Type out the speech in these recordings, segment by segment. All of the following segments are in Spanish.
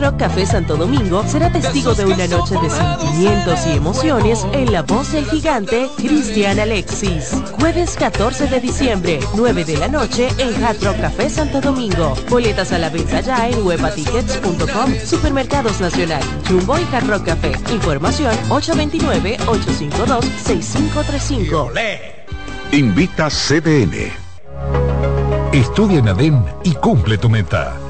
Rock Café Santo Domingo será testigo de una noche de sentimientos y emociones en la voz del gigante Cristian Alexis. Jueves 14 de diciembre, 9 de la noche en Hard Rock Café Santo Domingo. Boletas a la venta ya en webatickets.com, Supermercados Nacional, Jumbo y Hard Rock Café. Información 829-852-6535. Invita CDN. Estudia en ADEN y cumple tu meta.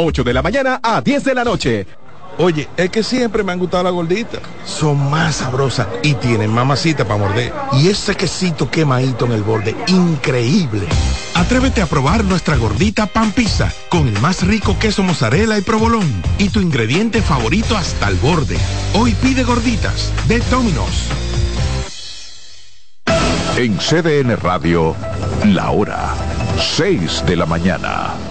8 de la mañana a 10 de la noche. Oye, es que siempre me han gustado las gorditas. Son más sabrosas y tienen mamacita para morder. Y ese quesito quemadito en el borde, increíble. Atrévete a probar nuestra gordita pan pizza con el más rico queso mozzarella y provolón y tu ingrediente favorito hasta el borde. Hoy pide gorditas de Domino's. En CDN Radio, la hora 6 de la mañana.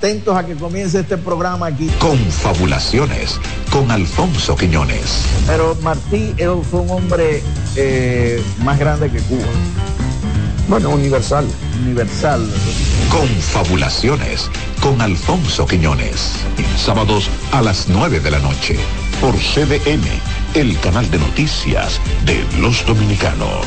Atentos a que comience este programa aquí. Confabulaciones con Alfonso Quiñones. Pero Martí fue un hombre eh, más grande que Cuba. Bueno, universal. Universal. Confabulaciones con Alfonso Quiñones. Sábados a las 9 de la noche por CDN, el canal de noticias de los dominicanos.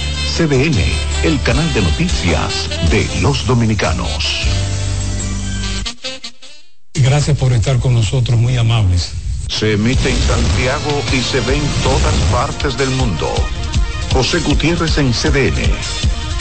CDN, el canal de noticias de los dominicanos. Gracias por estar con nosotros, muy amables. Se emite en Santiago y se ve en todas partes del mundo. José Gutiérrez en CDN.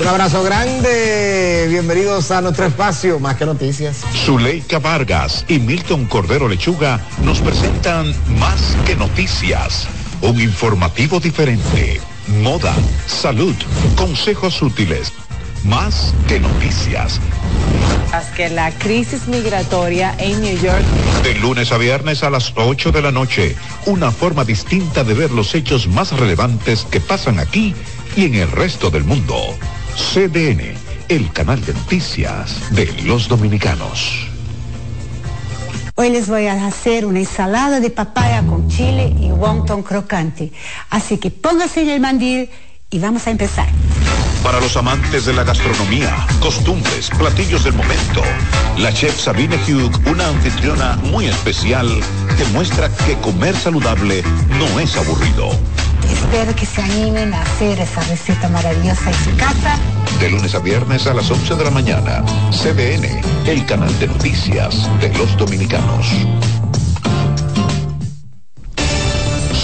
Un abrazo grande, bienvenidos a nuestro espacio, más que noticias. Zuleika Vargas y Milton Cordero Lechuga nos presentan Más que Noticias, un informativo diferente. Moda, salud, consejos útiles. Más que noticias. que la crisis migratoria en New York. De lunes a viernes a las 8 de la noche, una forma distinta de ver los hechos más relevantes que pasan aquí y en el resto del mundo. CDN, el canal de noticias de los dominicanos. Hoy les voy a hacer una ensalada de papaya con chile y wonton crocante. Así que póngase en el mandil y vamos a empezar. Para los amantes de la gastronomía, costumbres, platillos del momento, la chef Sabine Hugh, una anfitriona muy especial, que muestra que comer saludable no es aburrido. Espero que se animen a hacer esa receta maravillosa en su casa. De lunes a viernes a las 11 de la mañana, CDN, el canal de noticias de los dominicanos.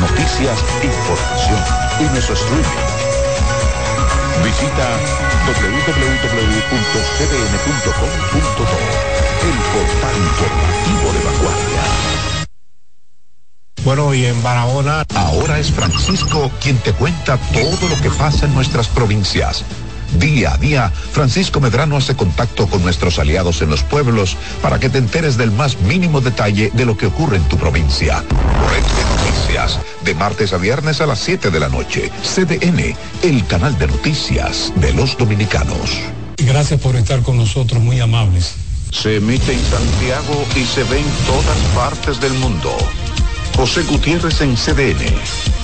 Noticias, información y nuestro streaming. Visita www.cdn.com.do, el portal informativo de vanguardia. Bueno, y en Barahona. Ahora es Francisco quien te cuenta todo lo que pasa en nuestras provincias. Día a día, Francisco Medrano hace contacto con nuestros aliados en los pueblos para que te enteres del más mínimo detalle de lo que ocurre en tu provincia. Red de Noticias, de martes a viernes a las 7 de la noche. CDN, el canal de noticias de los dominicanos. Gracias por estar con nosotros, muy amables. Se emite en Santiago y se ve en todas partes del mundo. José Gutiérrez en CDN.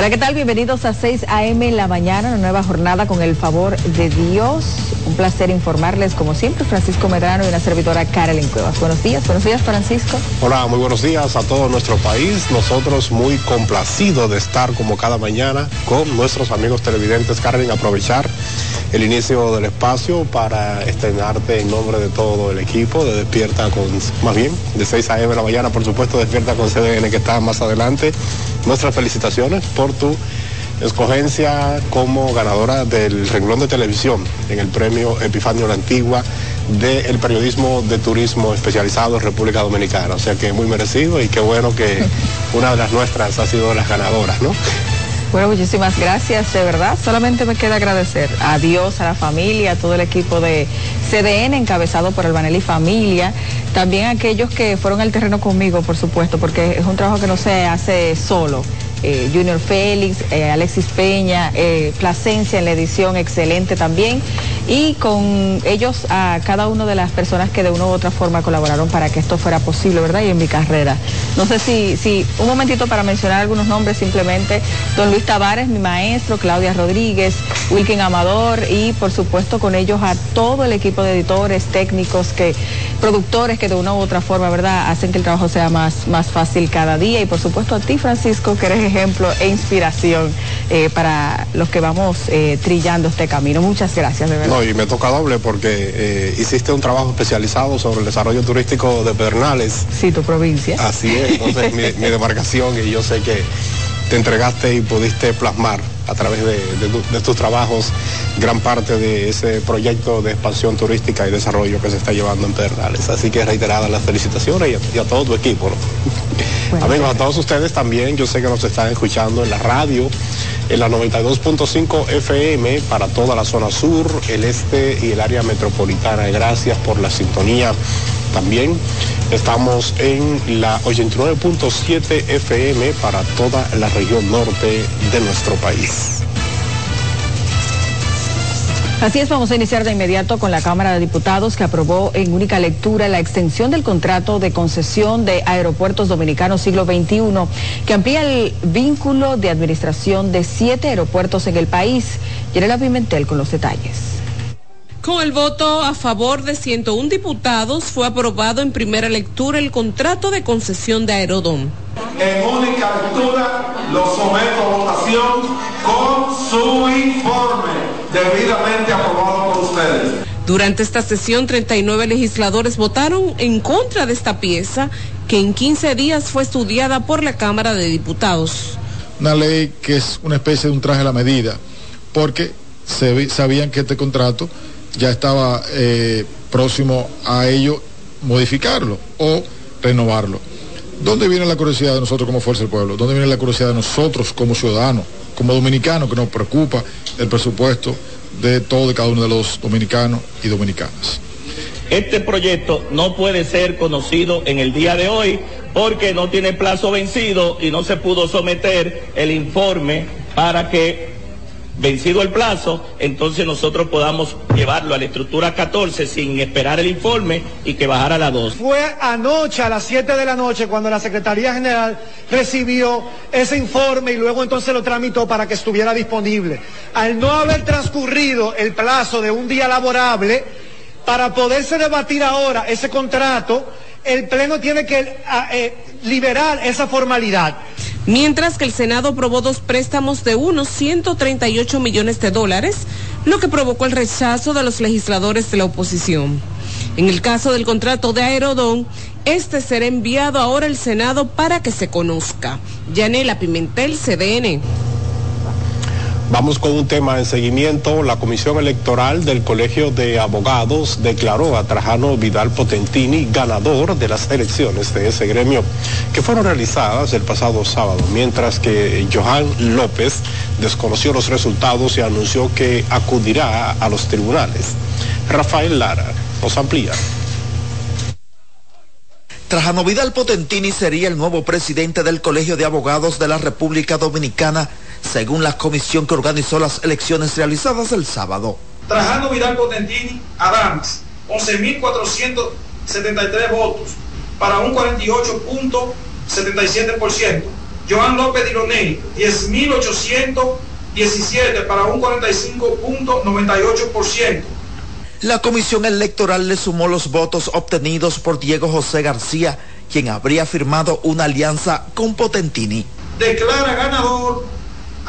Hola, ¿qué tal? Bienvenidos a 6 a.m. en la mañana, una nueva jornada con el favor de Dios. Un placer informarles, como siempre, Francisco Medrano y una servidora Carolyn Cuevas. Buenos días, buenos días, Francisco. Hola, muy buenos días a todo nuestro país. Nosotros muy complacidos de estar como cada mañana con nuestros amigos televidentes. Carolyn, aprovechar el inicio del espacio para estrenarte en nombre de todo el equipo de Despierta con, más bien, de 6 a.m. en la mañana, por supuesto, Despierta con CDN que está más adelante. Nuestras felicitaciones por tu escogencia como ganadora del renglón de televisión en el premio Epifanio La Antigua del periodismo de turismo especializado en República Dominicana. O sea que muy merecido y qué bueno que una de las nuestras ha sido las ganadoras, ¿no? Bueno, muchísimas gracias, de verdad. Solamente me queda agradecer a Dios, a la familia, a todo el equipo de CDN encabezado por el Vanelli Familia, también a aquellos que fueron al terreno conmigo, por supuesto, porque es un trabajo que no se hace solo. Eh, Junior Félix, eh, Alexis Peña, eh, Plasencia en la edición, excelente también. Y con ellos a cada una de las personas que de una u otra forma colaboraron para que esto fuera posible, ¿verdad? Y en mi carrera. No sé si, si un momentito para mencionar algunos nombres, simplemente don Luis Tavares, mi maestro, Claudia Rodríguez, Wilkin Amador y por supuesto con ellos a todo el equipo de editores, técnicos, que, productores que de una u otra forma, ¿verdad? Hacen que el trabajo sea más, más fácil cada día. Y por supuesto a ti, Francisco, que eres ejemplo e inspiración eh, para los que vamos eh, trillando este camino. Muchas gracias, de verdad. Y me toca doble porque eh, hiciste un trabajo especializado sobre el desarrollo turístico de Pedernales. Sí, tu provincia. Así es, entonces mi, mi demarcación y yo sé que te entregaste y pudiste plasmar a través de, de, de, tus trabajos gran parte de ese proyecto de expansión turística y desarrollo que se está llevando en Pedernales. Así que reiteradas las felicitaciones y a, y a todo tu equipo. ¿no? Bueno, Amigos, a todos ustedes también, yo sé que nos están escuchando en la radio, en la 92.5 FM para toda la zona sur, el este y el área metropolitana. Gracias por la sintonía. También estamos en la 89.7 FM para toda la región norte de nuestro país. Así es, vamos a iniciar de inmediato con la Cámara de Diputados que aprobó en única lectura la extensión del contrato de concesión de Aeropuertos Dominicanos siglo XXI, que amplía el vínculo de administración de siete aeropuertos en el país. Yerela Pimentel con los detalles. Con el voto a favor de 101 diputados fue aprobado en primera lectura el contrato de concesión de Aerodom en única lectura lo someto a votación con su informe debidamente aprobado por ustedes. Durante esta sesión, 39 legisladores votaron en contra de esta pieza que en 15 días fue estudiada por la Cámara de Diputados. Una ley que es una especie de un traje a la medida, porque se, sabían que este contrato ya estaba eh, próximo a ello modificarlo o renovarlo. ¿Dónde viene la curiosidad de nosotros como Fuerza del Pueblo? ¿Dónde viene la curiosidad de nosotros como ciudadanos, como dominicanos, que nos preocupa el presupuesto de todo y cada uno de los dominicanos y dominicanas? Este proyecto no puede ser conocido en el día de hoy porque no tiene plazo vencido y no se pudo someter el informe para que vencido el plazo, entonces nosotros podamos llevarlo a la estructura 14 sin esperar el informe y que bajara a la 2. Fue anoche a las 7 de la noche cuando la Secretaría General recibió ese informe y luego entonces lo tramitó para que estuviera disponible. Al no haber transcurrido el plazo de un día laborable, para poderse debatir ahora ese contrato, el Pleno tiene que eh, liberar esa formalidad mientras que el Senado aprobó dos préstamos de unos 138 millones de dólares, lo que provocó el rechazo de los legisladores de la oposición. En el caso del contrato de Aerodón, este será enviado ahora al Senado para que se conozca. Yanela Pimentel, CDN. Vamos con un tema en seguimiento. La Comisión Electoral del Colegio de Abogados declaró a Trajano Vidal Potentini ganador de las elecciones de ese gremio que fueron realizadas el pasado sábado, mientras que Johan López desconoció los resultados y anunció que acudirá a los tribunales. Rafael Lara nos amplía. Trajano Vidal Potentini sería el nuevo presidente del Colegio de Abogados de la República Dominicana según la comisión que organizó las elecciones realizadas el sábado. Trajano Vidal Potentini Adams, 11.473 votos, para un 48.77%. Joan López Dironey, 10.817 para un 45.98%. La comisión electoral le sumó los votos obtenidos por Diego José García, quien habría firmado una alianza con Potentini. Declara ganador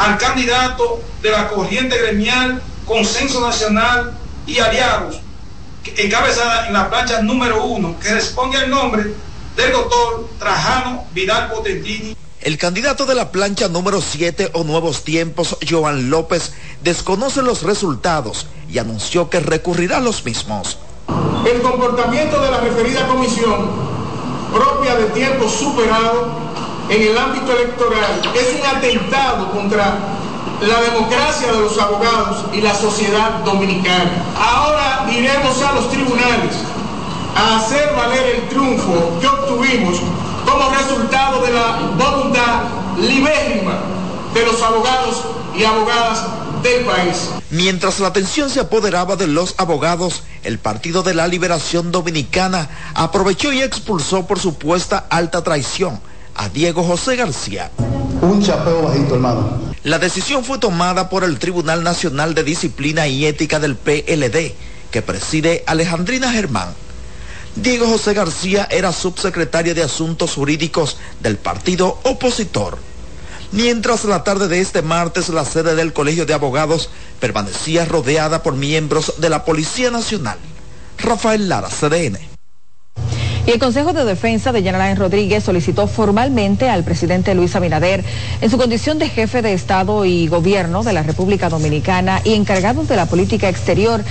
al candidato de la corriente gremial Consenso Nacional y Aliados, encabezada en la plancha número uno, que responde al nombre del doctor Trajano Vidal Potentini. El candidato de la plancha número 7 o Nuevos Tiempos, Joan López, desconoce los resultados y anunció que recurrirá a los mismos. El comportamiento de la referida comisión, propia de tiempos superados, en el ámbito electoral es un atentado contra la democracia de los abogados y la sociedad dominicana. Ahora iremos a los tribunales a hacer valer el triunfo que obtuvimos como resultado de la voluntad libérrima de los abogados y abogadas del país. Mientras la atención se apoderaba de los abogados, el Partido de la Liberación Dominicana aprovechó y expulsó por supuesta alta traición a Diego José García. Un chapeo bajito, hermano. La decisión fue tomada por el Tribunal Nacional de Disciplina y Ética del PLD, que preside Alejandrina Germán. Diego José García era subsecretario de Asuntos Jurídicos del partido opositor. Mientras la tarde de este martes la sede del Colegio de Abogados permanecía rodeada por miembros de la Policía Nacional. Rafael Lara, CDN. Y el Consejo de Defensa de General Rodríguez solicitó formalmente al presidente Luis Abinader, en su condición de jefe de Estado y Gobierno de la República Dominicana y encargado de la política exterior,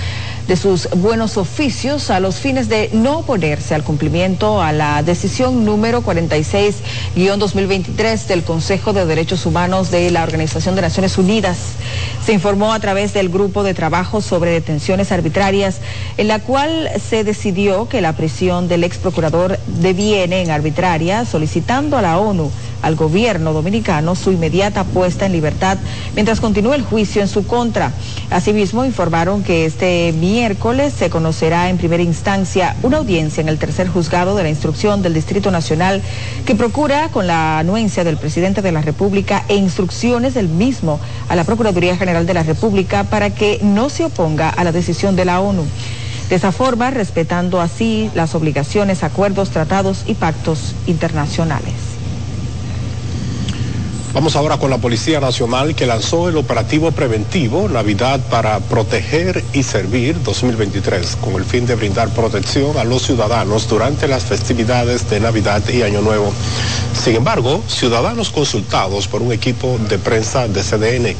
de sus buenos oficios a los fines de no oponerse al cumplimiento a la decisión número 46-2023 del Consejo de Derechos Humanos de la Organización de Naciones Unidas. Se informó a través del grupo de trabajo sobre detenciones arbitrarias, en la cual se decidió que la prisión del ex procurador deviene en arbitraria, solicitando a la ONU al gobierno dominicano su inmediata puesta en libertad mientras continúa el juicio en su contra. Asimismo, informaron que este miércoles se conocerá en primera instancia una audiencia en el tercer juzgado de la instrucción del Distrito Nacional que procura, con la anuencia del presidente de la República e instrucciones del mismo a la Procuraduría General de la República para que no se oponga a la decisión de la ONU. De esa forma, respetando así las obligaciones, acuerdos, tratados y pactos internacionales. Vamos ahora con la Policía Nacional que lanzó el operativo preventivo Navidad para proteger y servir 2023 con el fin de brindar protección a los ciudadanos durante las festividades de Navidad y Año Nuevo. Sin embargo, ciudadanos consultados por un equipo de prensa de CDN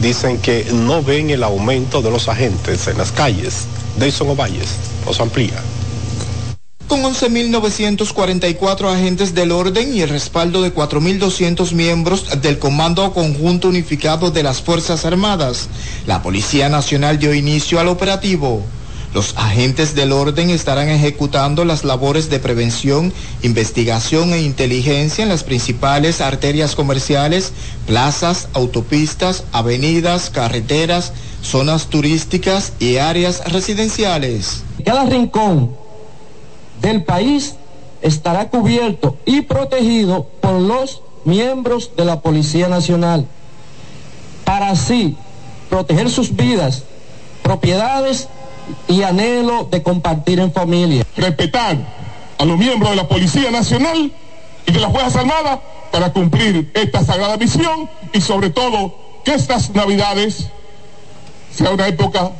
dicen que no ven el aumento de los agentes en las calles. Dayson Ovalles los amplía con 11.944 agentes del orden y el respaldo de 4.200 miembros del Comando Conjunto Unificado de las Fuerzas Armadas. La Policía Nacional dio inicio al operativo. Los agentes del orden estarán ejecutando las labores de prevención, investigación e inteligencia en las principales arterias comerciales, plazas, autopistas, avenidas, carreteras, zonas turísticas y áreas residenciales. Cada rincón del país estará cubierto y protegido por los miembros de la Policía Nacional, para así proteger sus vidas, propiedades y anhelo de compartir en familia. Respetar a los miembros de la Policía Nacional y de las Fuerzas Armadas para cumplir esta sagrada misión y sobre todo que estas Navidades sea una época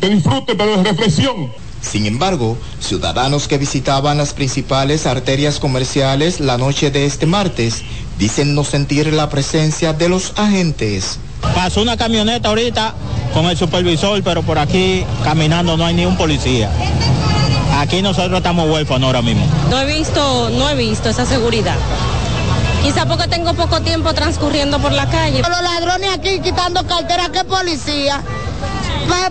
de disfrute, pero de reflexión sin embargo, ciudadanos que visitaban las principales arterias comerciales la noche de este martes dicen no sentir la presencia de los agentes. Pasó una camioneta ahorita con el supervisor, pero por aquí caminando no hay ni un policía. Aquí nosotros estamos huérfanos ahora mismo. No he visto, no he visto esa seguridad. Quizá porque tengo poco tiempo transcurriendo por la calle. Los ladrones aquí quitando cartera, ¿qué policía?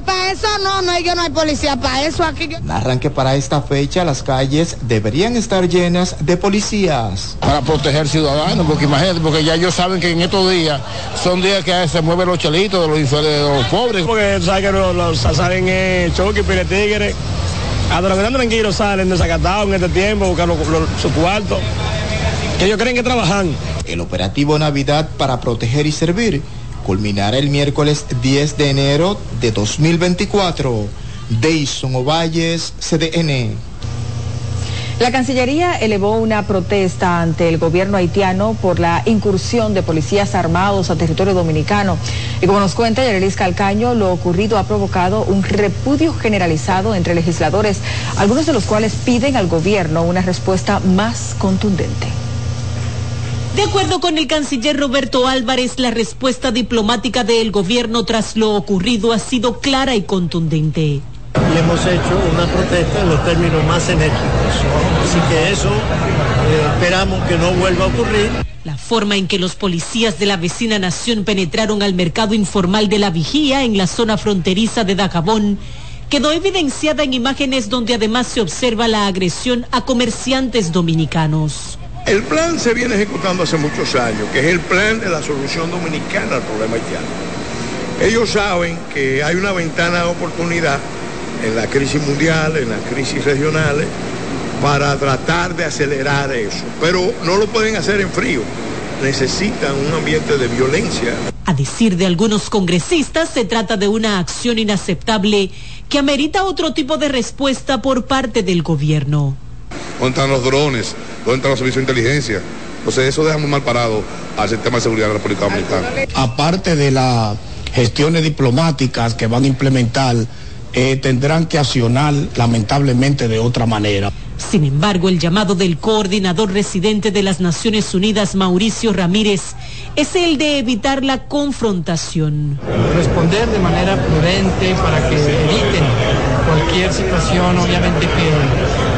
Para eso no, no, yo no hay policía, para eso aquí. Narran que para esta fecha las calles deberían estar llenas de policías. Para proteger ciudadanos, porque imagínate, porque ya ellos saben que en estos días son días que se mueven los chelitos de los, de los pobres. Porque sabes que los, los salen eh, choque, pile tigre. A están tranquilos salen desacatados en este tiempo, buscando su cuarto. Que ellos creen que trabajan. El operativo Navidad para proteger y servir culminará el miércoles 10 de enero de 2024. Deison Ovalles, CDN. La Cancillería elevó una protesta ante el gobierno haitiano por la incursión de policías armados a territorio dominicano. Y como nos cuenta Yerelis Calcaño, lo ocurrido ha provocado un repudio generalizado entre legisladores, algunos de los cuales piden al gobierno una respuesta más contundente. De acuerdo con el canciller Roberto Álvarez, la respuesta diplomática del gobierno tras lo ocurrido ha sido clara y contundente. Y hemos hecho una protesta en los términos más enérgicos. Así que eso eh, esperamos que no vuelva a ocurrir. La forma en que los policías de la vecina nación penetraron al mercado informal de la vigía en la zona fronteriza de Dajabón quedó evidenciada en imágenes donde además se observa la agresión a comerciantes dominicanos. El plan se viene ejecutando hace muchos años, que es el plan de la solución dominicana al problema haitiano. Ellos saben que hay una ventana de oportunidad en la crisis mundial, en las crisis regionales, para tratar de acelerar eso. Pero no lo pueden hacer en frío. Necesitan un ambiente de violencia. A decir de algunos congresistas, se trata de una acción inaceptable que amerita otro tipo de respuesta por parte del gobierno. ¿Dónde están los drones? ¿Dónde están los servicios de inteligencia? Entonces eso deja muy mal parado al sistema de seguridad de la República Dominicana. Aparte de las gestiones diplomáticas que van a implementar, eh, tendrán que accionar lamentablemente de otra manera. Sin embargo, el llamado del coordinador residente de las Naciones Unidas, Mauricio Ramírez, es el de evitar la confrontación. Responder de manera prudente para que eviten cualquier situación, obviamente, que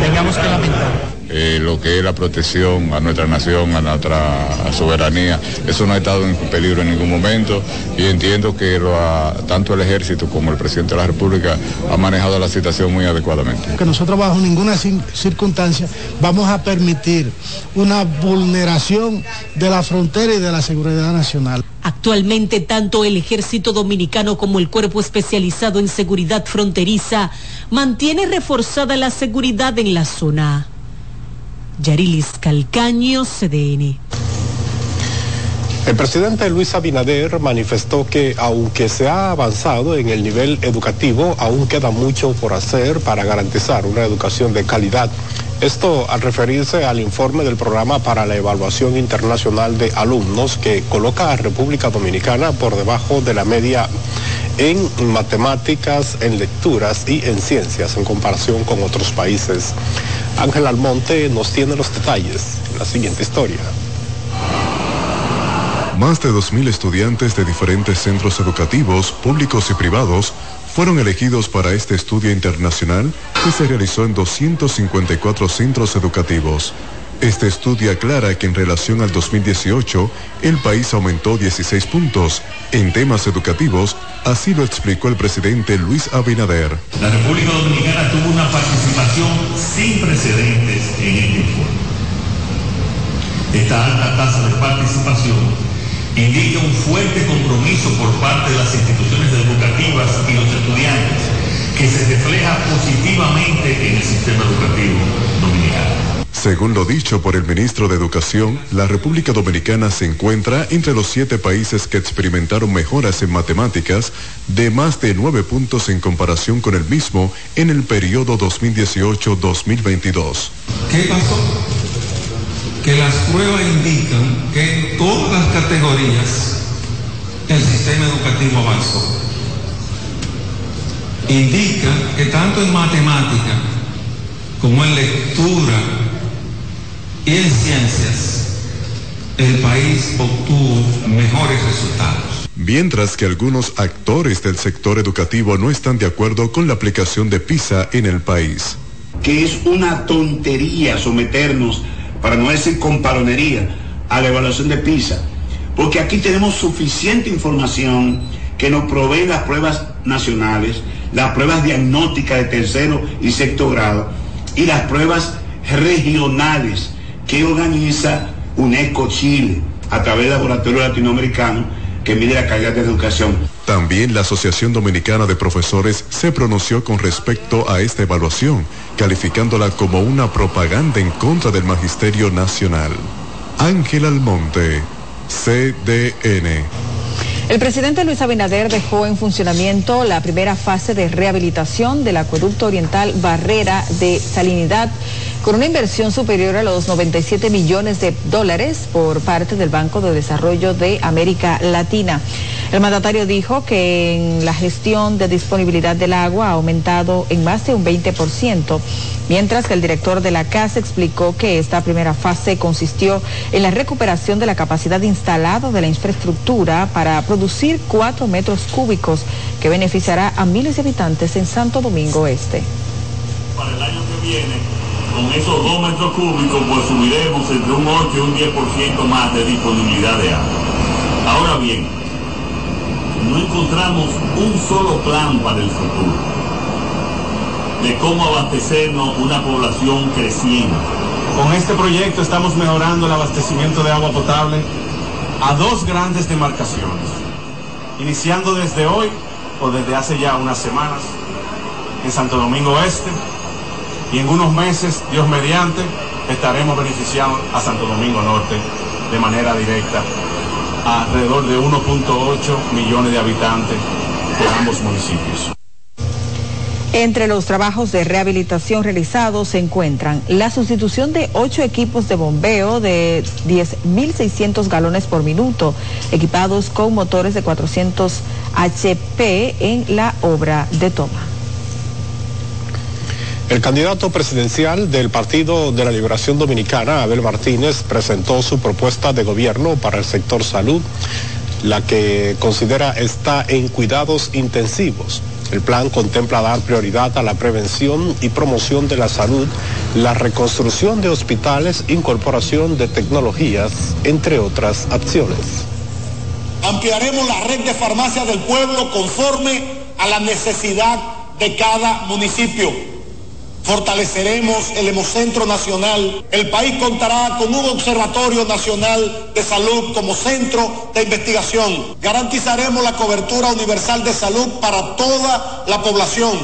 tengamos que lamentar. Eh, lo que es la protección a nuestra nación, a nuestra soberanía. Eso no ha estado en peligro en ningún momento y entiendo que tanto el ejército como el presidente de la República ha manejado la situación muy adecuadamente. Que nosotros bajo ninguna circunstancia vamos a permitir una vulneración de la frontera y de la seguridad nacional. Actualmente, tanto el ejército dominicano como el cuerpo especializado en seguridad fronteriza mantiene reforzada la seguridad en la zona. Yarilis Calcaño, CDN. El presidente Luis Abinader manifestó que aunque se ha avanzado en el nivel educativo, aún queda mucho por hacer para garantizar una educación de calidad Esto al referirse al informe del programa para la evaluación internacional de alumnos que coloca a República Dominicana por debajo de la media en matemáticas, en lecturas y en ciencias en comparación con otros países. Ángel Almonte nos tiene los detalles en la siguiente historia. Más de 2.000 estudiantes de diferentes centros educativos, públicos y privados, fueron elegidos para este estudio internacional que se realizó en 254 centros educativos. Este estudio aclara que en relación al 2018, el país aumentó 16 puntos en temas educativos, así lo explicó el presidente Luis Abinader. La República Dominicana tuvo una participación sin precedentes en este informe. Esta alta tasa de participación indica un fuerte compromiso por parte de las instituciones educativas y los estudiantes que se refleja positivamente en el sistema educativo dominicano. Según lo dicho por el ministro de Educación, la República Dominicana se encuentra entre los siete países que experimentaron mejoras en matemáticas de más de nueve puntos en comparación con el mismo en el periodo 2018-2022. ¿Qué pasó? Que las pruebas indican que en todas las categorías el sistema educativo avanzó. Indica que tanto en matemática como en lectura, y en ciencias el país obtuvo mejores resultados. Mientras que algunos actores del sector educativo no están de acuerdo con la aplicación de PISA en el país. Que es una tontería someternos, para no decir comparonería, a la evaluación de PISA. Porque aquí tenemos suficiente información que nos provee las pruebas nacionales, las pruebas diagnósticas de tercero y sexto grado y las pruebas regionales que organiza UNESCO Chile a través del Laboratorio Latinoamericano que mide la calidad de educación. También la Asociación Dominicana de Profesores se pronunció con respecto a esta evaluación, calificándola como una propaganda en contra del Magisterio Nacional. Ángel Almonte, CDN. El presidente Luis Abinader dejó en funcionamiento la primera fase de rehabilitación del acueducto oriental Barrera de Salinidad con una inversión superior a los 97 millones de dólares por parte del Banco de Desarrollo de América Latina. El mandatario dijo que en la gestión de disponibilidad del agua ha aumentado en más de un 20%, mientras que el director de la casa explicó que esta primera fase consistió en la recuperación de la capacidad instalada de la infraestructura para producir 4 metros cúbicos que beneficiará a miles de habitantes en Santo Domingo Este. Para el año que viene con esos dos metros cúbicos pues subiremos entre un 8 y un 10% más de disponibilidad de agua. Ahora bien, no encontramos un solo plan para el futuro de cómo abastecernos una población creciente. Con este proyecto estamos mejorando el abastecimiento de agua potable a dos grandes demarcaciones, iniciando desde hoy o desde hace ya unas semanas en Santo Domingo Este, y en unos meses, Dios mediante, estaremos beneficiando a Santo Domingo Norte de manera directa alrededor de 1.8 millones de habitantes de ambos municipios. Entre los trabajos de rehabilitación realizados se encuentran la sustitución de ocho equipos de bombeo de 10.600 galones por minuto, equipados con motores de 400 HP en la obra de toma. El candidato presidencial del Partido de la Liberación Dominicana, Abel Martínez, presentó su propuesta de gobierno para el sector salud, la que considera está en cuidados intensivos. El plan contempla dar prioridad a la prevención y promoción de la salud, la reconstrucción de hospitales, incorporación de tecnologías, entre otras acciones. Ampliaremos la red de farmacias del pueblo conforme a la necesidad de cada municipio Fortaleceremos el Hemocentro Nacional. El país contará con un Observatorio Nacional de Salud como centro de investigación. Garantizaremos la cobertura universal de salud para toda la población,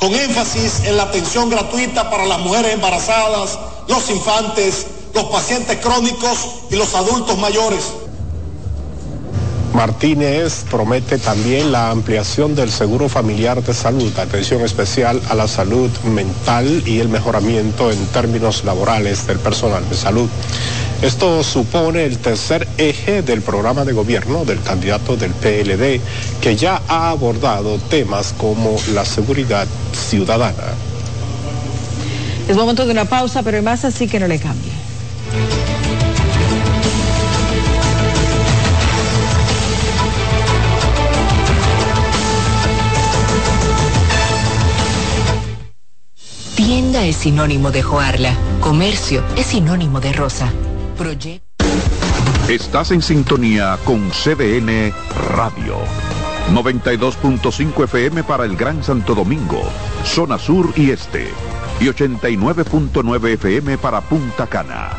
con énfasis en la atención gratuita para las mujeres embarazadas, los infantes, los pacientes crónicos y los adultos mayores. Martínez promete también la ampliación del seguro familiar de salud, atención especial a la salud mental y el mejoramiento en términos laborales del personal de salud. Esto supone el tercer eje del programa de gobierno del candidato del PLD, que ya ha abordado temas como la seguridad ciudadana. Es momento de una pausa, pero hay más así que no le cambie. Tienda es sinónimo de Joarla. Comercio es sinónimo de Rosa. Proyecto. Estás en sintonía con CDN Radio. 92.5 FM para el Gran Santo Domingo, zona sur y este. Y 89.9 FM para Punta Cana.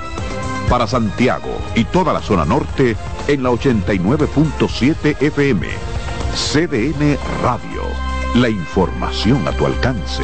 Para Santiago y toda la zona norte en la 89.7 FM. CDN Radio. La información a tu alcance.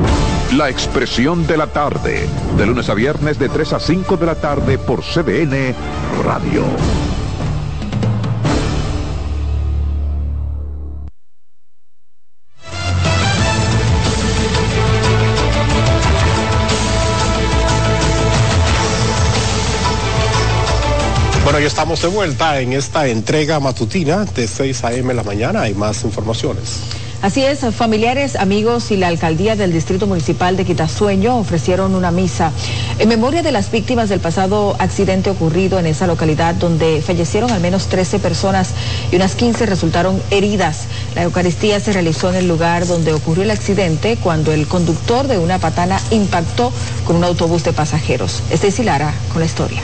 La expresión de la tarde, de lunes a viernes de 3 a 5 de la tarde por CDN Radio. Bueno, ya estamos de vuelta en esta entrega matutina de 6 a.m. la mañana. Hay más informaciones. Así es, familiares, amigos y la alcaldía del Distrito Municipal de Quitasueño ofrecieron una misa en memoria de las víctimas del pasado accidente ocurrido en esa localidad donde fallecieron al menos 13 personas y unas 15 resultaron heridas. La Eucaristía se realizó en el lugar donde ocurrió el accidente cuando el conductor de una patana impactó con un autobús de pasajeros. Stacy Lara con la historia.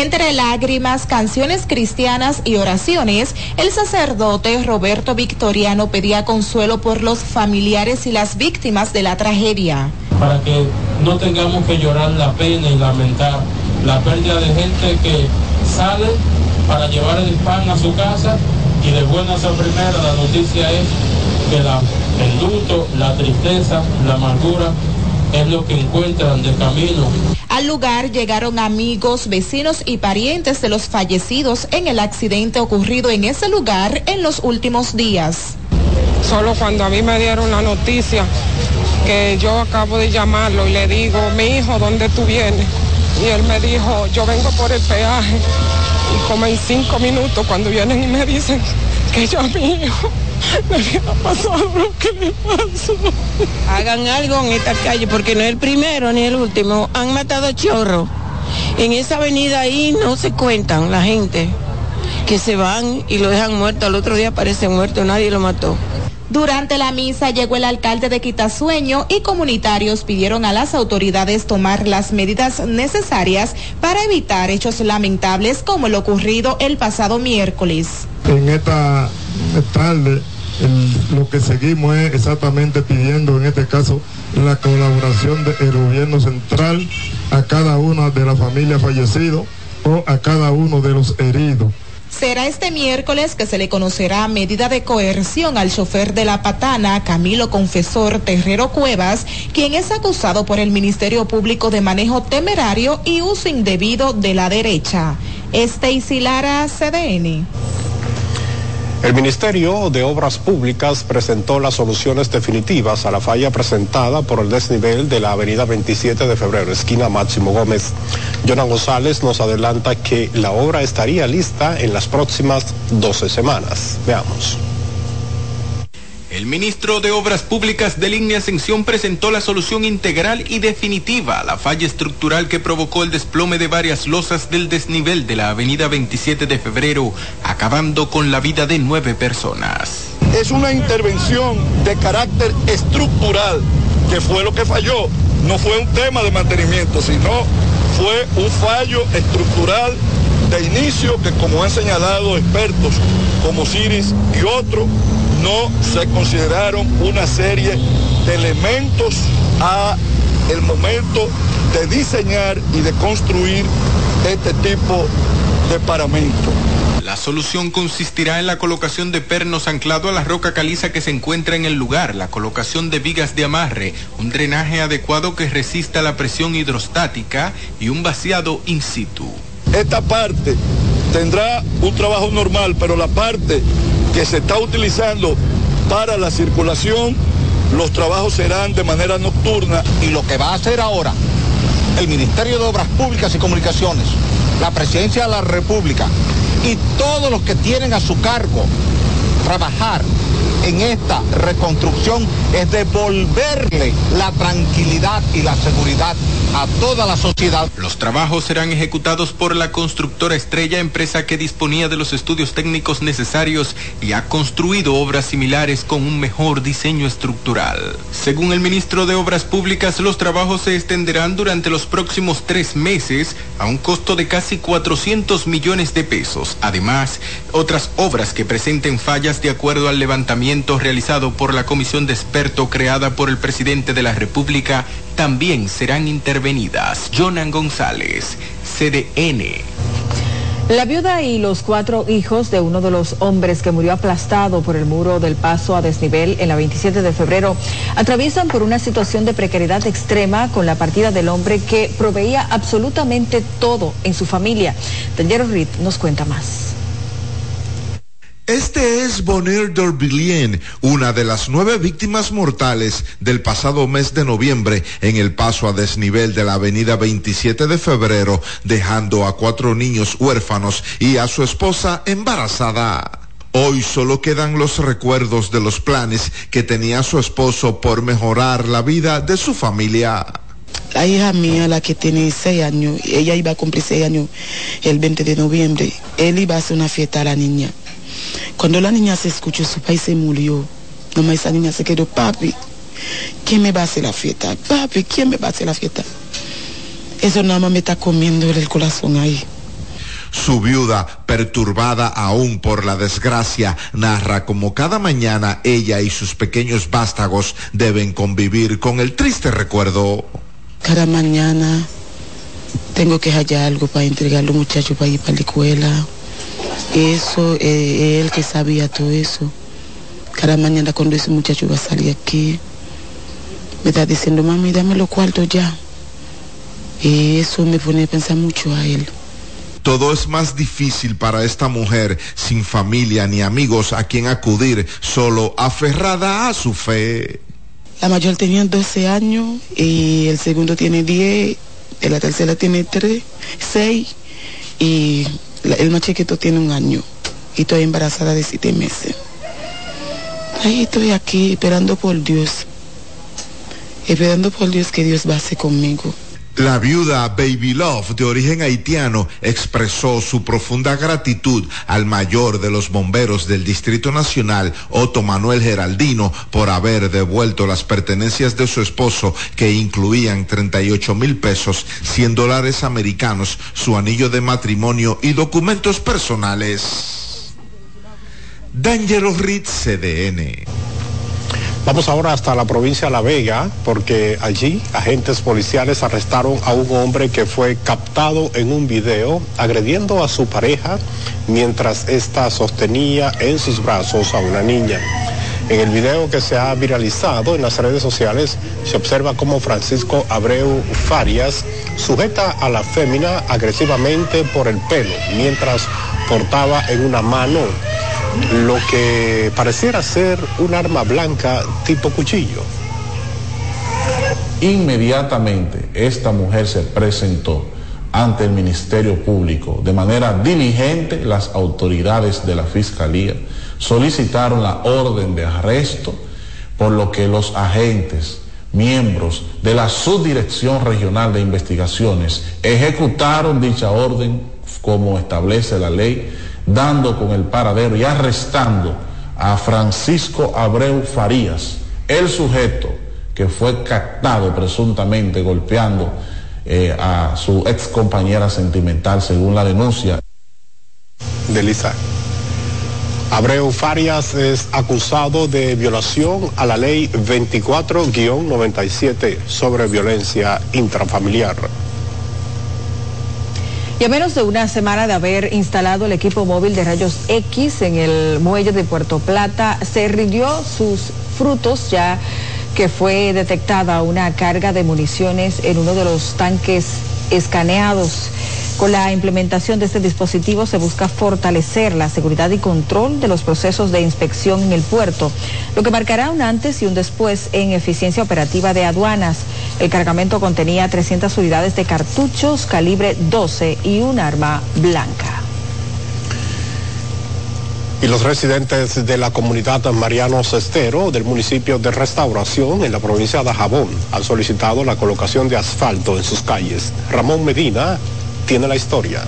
Entre lágrimas, canciones cristianas y oraciones, el sacerdote Roberto Victoriano pedía consuelo por los familiares y las víctimas de la tragedia. Para que no tengamos que llorar la pena y lamentar la pérdida de gente que sale para llevar el pan a su casa y de buenas a primeras la noticia es que el luto, la tristeza, la amargura es lo que encuentran de camino. Al lugar llegaron amigos, vecinos y parientes de los fallecidos en el accidente ocurrido en ese lugar en los últimos días. Solo cuando a mí me dieron la noticia que yo acabo de llamarlo y le digo, mi hijo, ¿dónde tú vienes? Y él me dijo, yo vengo por el peaje. Y como en cinco minutos cuando vienen y me dicen que yo mi hijo me había pasado lo que le pasó. Hagan algo en esta calle porque no es el primero ni el último. Han matado chorro. En esa avenida ahí no se cuentan la gente que se van y lo dejan muerto. Al otro día aparece muerto, nadie lo mató. Durante la misa llegó el alcalde de Quitasueño y comunitarios pidieron a las autoridades tomar las medidas necesarias para evitar hechos lamentables como lo ocurrido el pasado miércoles. En esta tarde lo que seguimos es exactamente pidiendo en este caso la colaboración del gobierno central a cada una de las familias fallecidas o a cada uno de los heridos. Será este miércoles que se le conocerá medida de coerción al chofer de la patana, Camilo Confesor Terrero Cuevas, quien es acusado por el Ministerio Público de manejo temerario y uso indebido de la derecha. Este Lara, CDN. El Ministerio de Obras Públicas presentó las soluciones definitivas a la falla presentada por el desnivel de la avenida 27 de febrero, esquina Máximo Gómez. Jonan González nos adelanta que la obra estaría lista en las próximas 12 semanas. Veamos. El ministro de Obras Públicas de Línea Ascensión presentó la solución integral y definitiva a la falla estructural que provocó el desplome de varias losas del desnivel de la avenida 27 de febrero, acabando con la vida de nueve personas. Es una intervención de carácter estructural, que fue lo que falló. No fue un tema de mantenimiento, sino fue un fallo estructural de inicio que como han señalado expertos como Ciris y otros, no se consideraron una serie de elementos a el momento de diseñar y de construir este tipo de paramento. La solución consistirá en la colocación de pernos anclado a la roca caliza que se encuentra en el lugar, la colocación de vigas de amarre, un drenaje adecuado que resista la presión hidrostática y un vaciado in situ. Esta parte tendrá un trabajo normal, pero la parte que se está utilizando para la circulación, los trabajos serán de manera nocturna. Y lo que va a hacer ahora el Ministerio de Obras Públicas y Comunicaciones, la Presidencia de la República y todos los que tienen a su cargo trabajar en esta reconstrucción es devolverle la tranquilidad y la seguridad a toda la sociedad. Los trabajos serán ejecutados por la constructora Estrella, empresa que disponía de los estudios técnicos necesarios y ha construido obras similares con un mejor diseño estructural. Según el ministro de Obras Públicas, los trabajos se extenderán durante los próximos tres meses a un costo de casi 400 millones de pesos. Además, otras obras que presenten fallas de acuerdo al levantamiento realizado por la comisión de experto creada por el presidente de la República también serán intervenidas. Jonan González, CDN. La viuda y los cuatro hijos de uno de los hombres que murió aplastado por el muro del paso a desnivel en la 27 de febrero atraviesan por una situación de precariedad extrema con la partida del hombre que proveía absolutamente todo en su familia. Daniel Reed nos cuenta más. Este es Bonheur Dorbilien, una de las nueve víctimas mortales del pasado mes de noviembre en el paso a desnivel de la avenida 27 de febrero, dejando a cuatro niños huérfanos y a su esposa embarazada. Hoy solo quedan los recuerdos de los planes que tenía su esposo por mejorar la vida de su familia. La hija mía, la que tiene seis años, ella iba a cumplir seis años el 20 de noviembre, él iba a hacer una fiesta a la niña cuando la niña se escuchó, su país se murió. Nomás esa niña se quedó, papi, ¿quién me va a hacer la fiesta? Papi, ¿quién me va a hacer la fiesta? Eso nada más me está comiendo el corazón ahí. Su viuda, perturbada aún por la desgracia, narra como cada mañana ella y sus pequeños vástagos deben convivir con el triste recuerdo. Cada mañana tengo que hallar algo para entregar a los muchachos para ir para la escuela eso, eh, él que sabía todo eso. Cada mañana cuando ese muchacho va a salir aquí, me está diciendo, mami, dame los cuartos ya. Y eso me pone a pensar mucho a él. Todo es más difícil para esta mujer sin familia ni amigos a quien acudir, solo aferrada a su fe. La mayor tenía 12 años y el segundo tiene 10, la tercera tiene 3, 6 y el más chiquito tiene un año y estoy embarazada de siete meses. Ahí estoy aquí esperando por Dios. Esperando por Dios que Dios va a conmigo. La viuda Baby Love, de origen haitiano, expresó su profunda gratitud al mayor de los bomberos del Distrito Nacional, Otto Manuel Geraldino, por haber devuelto las pertenencias de su esposo, que incluían 38 mil pesos, 100 dólares americanos, su anillo de matrimonio y documentos personales. Dangerous Ritz CDN. Vamos ahora hasta la provincia de La Vega, porque allí agentes policiales arrestaron a un hombre que fue captado en un video agrediendo a su pareja mientras ésta sostenía en sus brazos a una niña. En el video que se ha viralizado en las redes sociales se observa cómo Francisco Abreu Farias sujeta a la fémina agresivamente por el pelo mientras portaba en una mano lo que pareciera ser un arma blanca tipo cuchillo. Inmediatamente esta mujer se presentó ante el Ministerio Público. De manera diligente, las autoridades de la Fiscalía solicitaron la orden de arresto, por lo que los agentes, miembros de la Subdirección Regional de Investigaciones, ejecutaron dicha orden como establece la ley, dando con el paradero y arrestando a Francisco Abreu Farías, el sujeto que fue captado presuntamente golpeando eh, a su ex compañera sentimental, según la denuncia. De Lisa. Abreu Farias es acusado de violación a la ley 24-97 sobre violencia intrafamiliar. Y a menos de una semana de haber instalado el equipo móvil de rayos X en el muelle de Puerto Plata, se rindió sus frutos ya que fue detectada una carga de municiones en uno de los tanques escaneados. Con la implementación de este dispositivo se busca fortalecer la seguridad y control de los procesos de inspección en el puerto, lo que marcará un antes y un después en eficiencia operativa de aduanas. El cargamento contenía 300 unidades de cartuchos calibre 12 y un arma blanca. Y los residentes de la comunidad Mariano Cestero del municipio de Restauración en la provincia de Jabón han solicitado la colocación de asfalto en sus calles. Ramón Medina tiene la historia.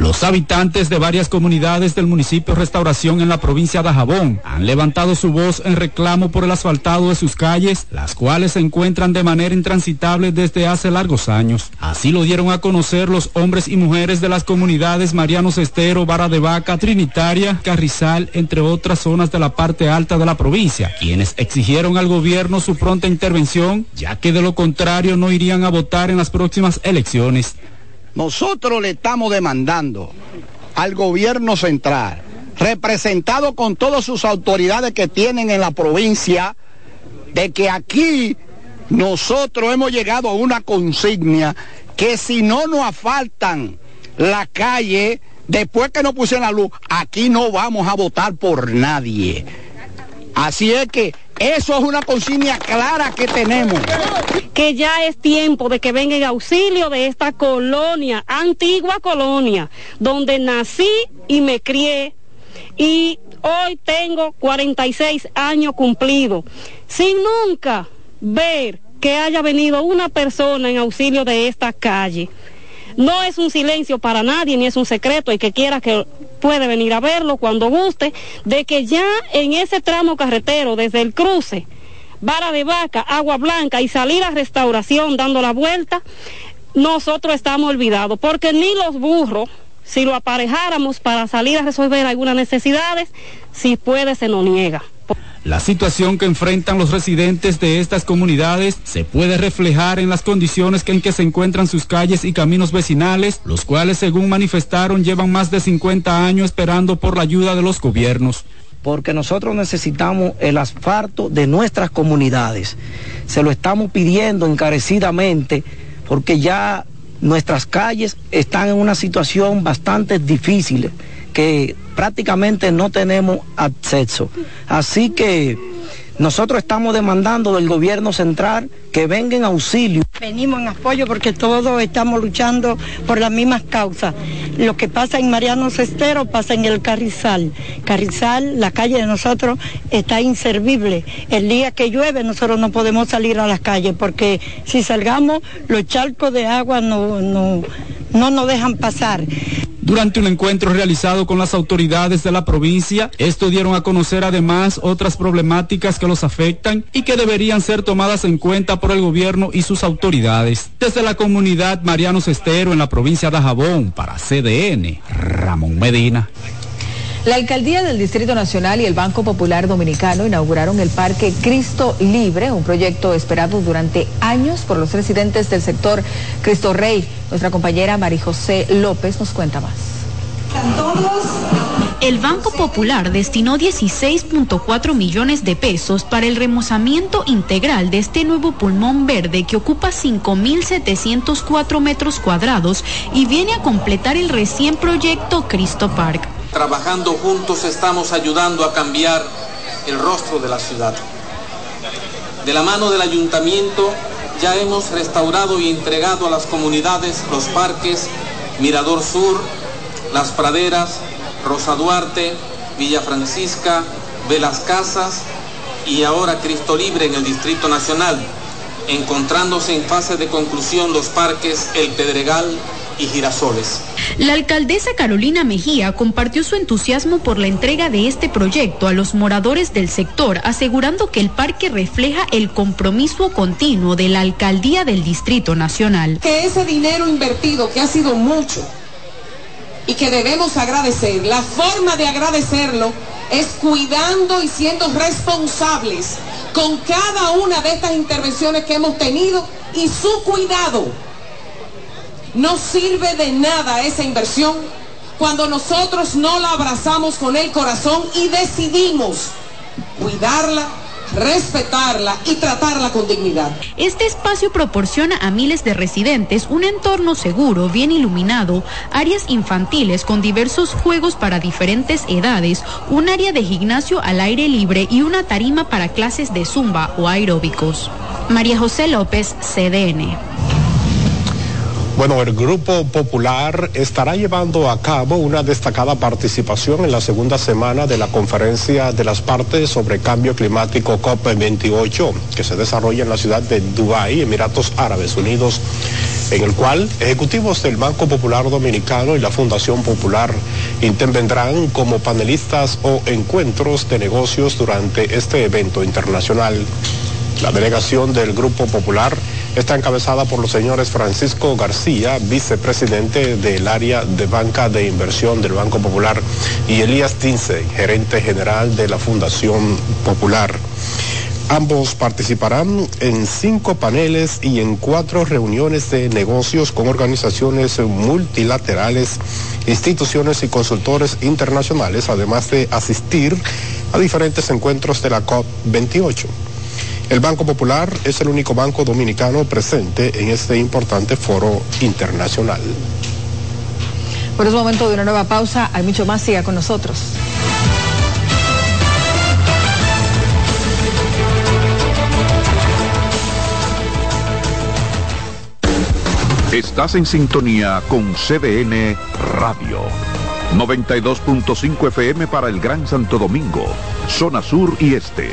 Los habitantes de varias comunidades del municipio Restauración en la provincia de Jabón han levantado su voz en reclamo por el asfaltado de sus calles, las cuales se encuentran de manera intransitable desde hace largos años. Así lo dieron a conocer los hombres y mujeres de las comunidades Mariano Cestero, Vara de Vaca, Trinitaria, Carrizal, entre otras zonas de la parte alta de la provincia, quienes exigieron al gobierno su pronta intervención, ya que de lo contrario no irían a votar en las próximas elecciones. Nosotros le estamos demandando al gobierno central, representado con todas sus autoridades que tienen en la provincia, de que aquí nosotros hemos llegado a una consigna que si no nos asfaltan la calle, después que nos pusieron la luz, aquí no vamos a votar por nadie. Así es que eso es una consigna clara que tenemos. Que ya es tiempo de que venga en auxilio de esta colonia, antigua colonia, donde nací y me crié. Y hoy tengo 46 años cumplidos, sin nunca ver que haya venido una persona en auxilio de esta calle. No es un silencio para nadie, ni es un secreto, y que quiera que puede venir a verlo cuando guste, de que ya en ese tramo carretero, desde el cruce, vara de vaca, agua blanca y salir a restauración dando la vuelta, nosotros estamos olvidados, porque ni los burros, si lo aparejáramos para salir a resolver algunas necesidades, si puede se nos niega. La situación que enfrentan los residentes de estas comunidades se puede reflejar en las condiciones en que se encuentran sus calles y caminos vecinales, los cuales según manifestaron llevan más de 50 años esperando por la ayuda de los gobiernos. Porque nosotros necesitamos el asfalto de nuestras comunidades. Se lo estamos pidiendo encarecidamente porque ya nuestras calles están en una situación bastante difícil que prácticamente no tenemos acceso. Así que nosotros estamos demandando del gobierno central que venga en auxilio. Venimos en apoyo porque todos estamos luchando por las mismas causas. Lo que pasa en Mariano Cestero pasa en el Carrizal. Carrizal, la calle de nosotros está inservible. El día que llueve nosotros no podemos salir a las calles porque si salgamos los charcos de agua no, no, no nos dejan pasar. Durante un encuentro realizado con las autoridades de la provincia, estos dieron a conocer además otras problemáticas que los afectan y que deberían ser tomadas en cuenta por el gobierno y sus autoridades. Desde la comunidad Mariano Cestero en la provincia de Jabón, para CDN, Ramón Medina. La Alcaldía del Distrito Nacional y el Banco Popular Dominicano inauguraron el Parque Cristo Libre, un proyecto esperado durante años por los residentes del sector Cristo Rey. Nuestra compañera María José López nos cuenta más. El Banco Popular destinó 16.4 millones de pesos para el remozamiento integral de este nuevo pulmón verde que ocupa 5.704 metros cuadrados y viene a completar el recién proyecto Cristo Park. Trabajando juntos estamos ayudando a cambiar el rostro de la ciudad. De la mano del ayuntamiento ya hemos restaurado y entregado a las comunidades los parques Mirador Sur, Las Praderas, Rosa Duarte, Villa Francisca, Velas Casas y ahora Cristo Libre en el Distrito Nacional, encontrándose en fase de conclusión los parques El Pedregal, y girasoles. La alcaldesa Carolina Mejía compartió su entusiasmo por la entrega de este proyecto a los moradores del sector, asegurando que el parque refleja el compromiso continuo de la alcaldía del Distrito Nacional. Que ese dinero invertido, que ha sido mucho, y que debemos agradecer, la forma de agradecerlo es cuidando y siendo responsables con cada una de estas intervenciones que hemos tenido y su cuidado no sirve de nada esa inversión cuando nosotros no la abrazamos con el corazón y decidimos cuidarla, respetarla y tratarla con dignidad. Este espacio proporciona a miles de residentes un entorno seguro, bien iluminado, áreas infantiles con diversos juegos para diferentes edades, un área de gimnasio al aire libre y una tarima para clases de zumba o aeróbicos. María José López, CDN. Bueno, el Grupo Popular estará llevando a cabo una destacada participación en la segunda semana de la conferencia de las partes sobre cambio climático COP28, que se desarrolla en la ciudad de Dubái, Emiratos Árabes Unidos, en el cual ejecutivos del Banco Popular Dominicano y la Fundación Popular intervendrán como panelistas o encuentros de negocios durante este evento internacional. La delegación del Grupo Popular está encabezada por los señores Francisco García, vicepresidente del área de banca de inversión del Banco Popular, y Elías Tince, gerente general de la Fundación Popular. Ambos participarán en cinco paneles y en cuatro reuniones de negocios con organizaciones multilaterales, instituciones y consultores internacionales, además de asistir a diferentes encuentros de la COP28. El Banco Popular es el único banco dominicano presente en este importante foro internacional. Por es momento de una nueva pausa. Hay mucho más. Siga con nosotros. Estás en sintonía con CDN Radio. 92.5 FM para el Gran Santo Domingo, zona sur y este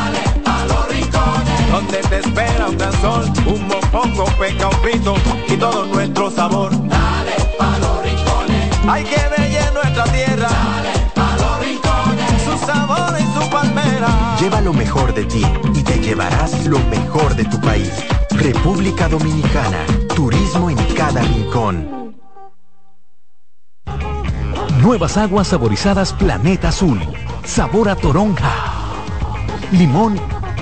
Donde te espera un gran sol, un mopongo, peca, un pito y todo nuestro sabor. Dale pa los rincones, hay que ver nuestra tierra. Dale pa los rincones, su sabor y su palmera. Lleva lo mejor de ti y te llevarás lo mejor de tu país. República Dominicana. Turismo en cada rincón. Nuevas aguas saborizadas Planeta Azul. Sabor a toronja, limón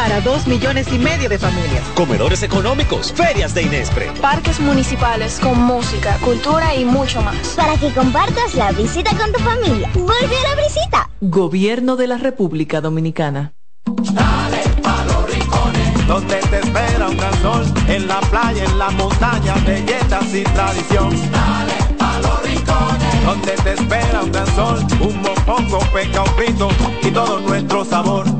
Para dos millones y medio de familias. Comedores económicos, ferias de Inespre. Parques municipales con música, cultura y mucho más. Para que compartas la visita con tu familia. Vuelve a la visita. Gobierno de la República Dominicana. Dale pa los rincones, donde te espera un gran sol, en la playa, en la montaña, belletas y tradición. Dale pa los rincones, donde te espera un gran sol, un mopongo, peca, un frito y todo nuestro sabor.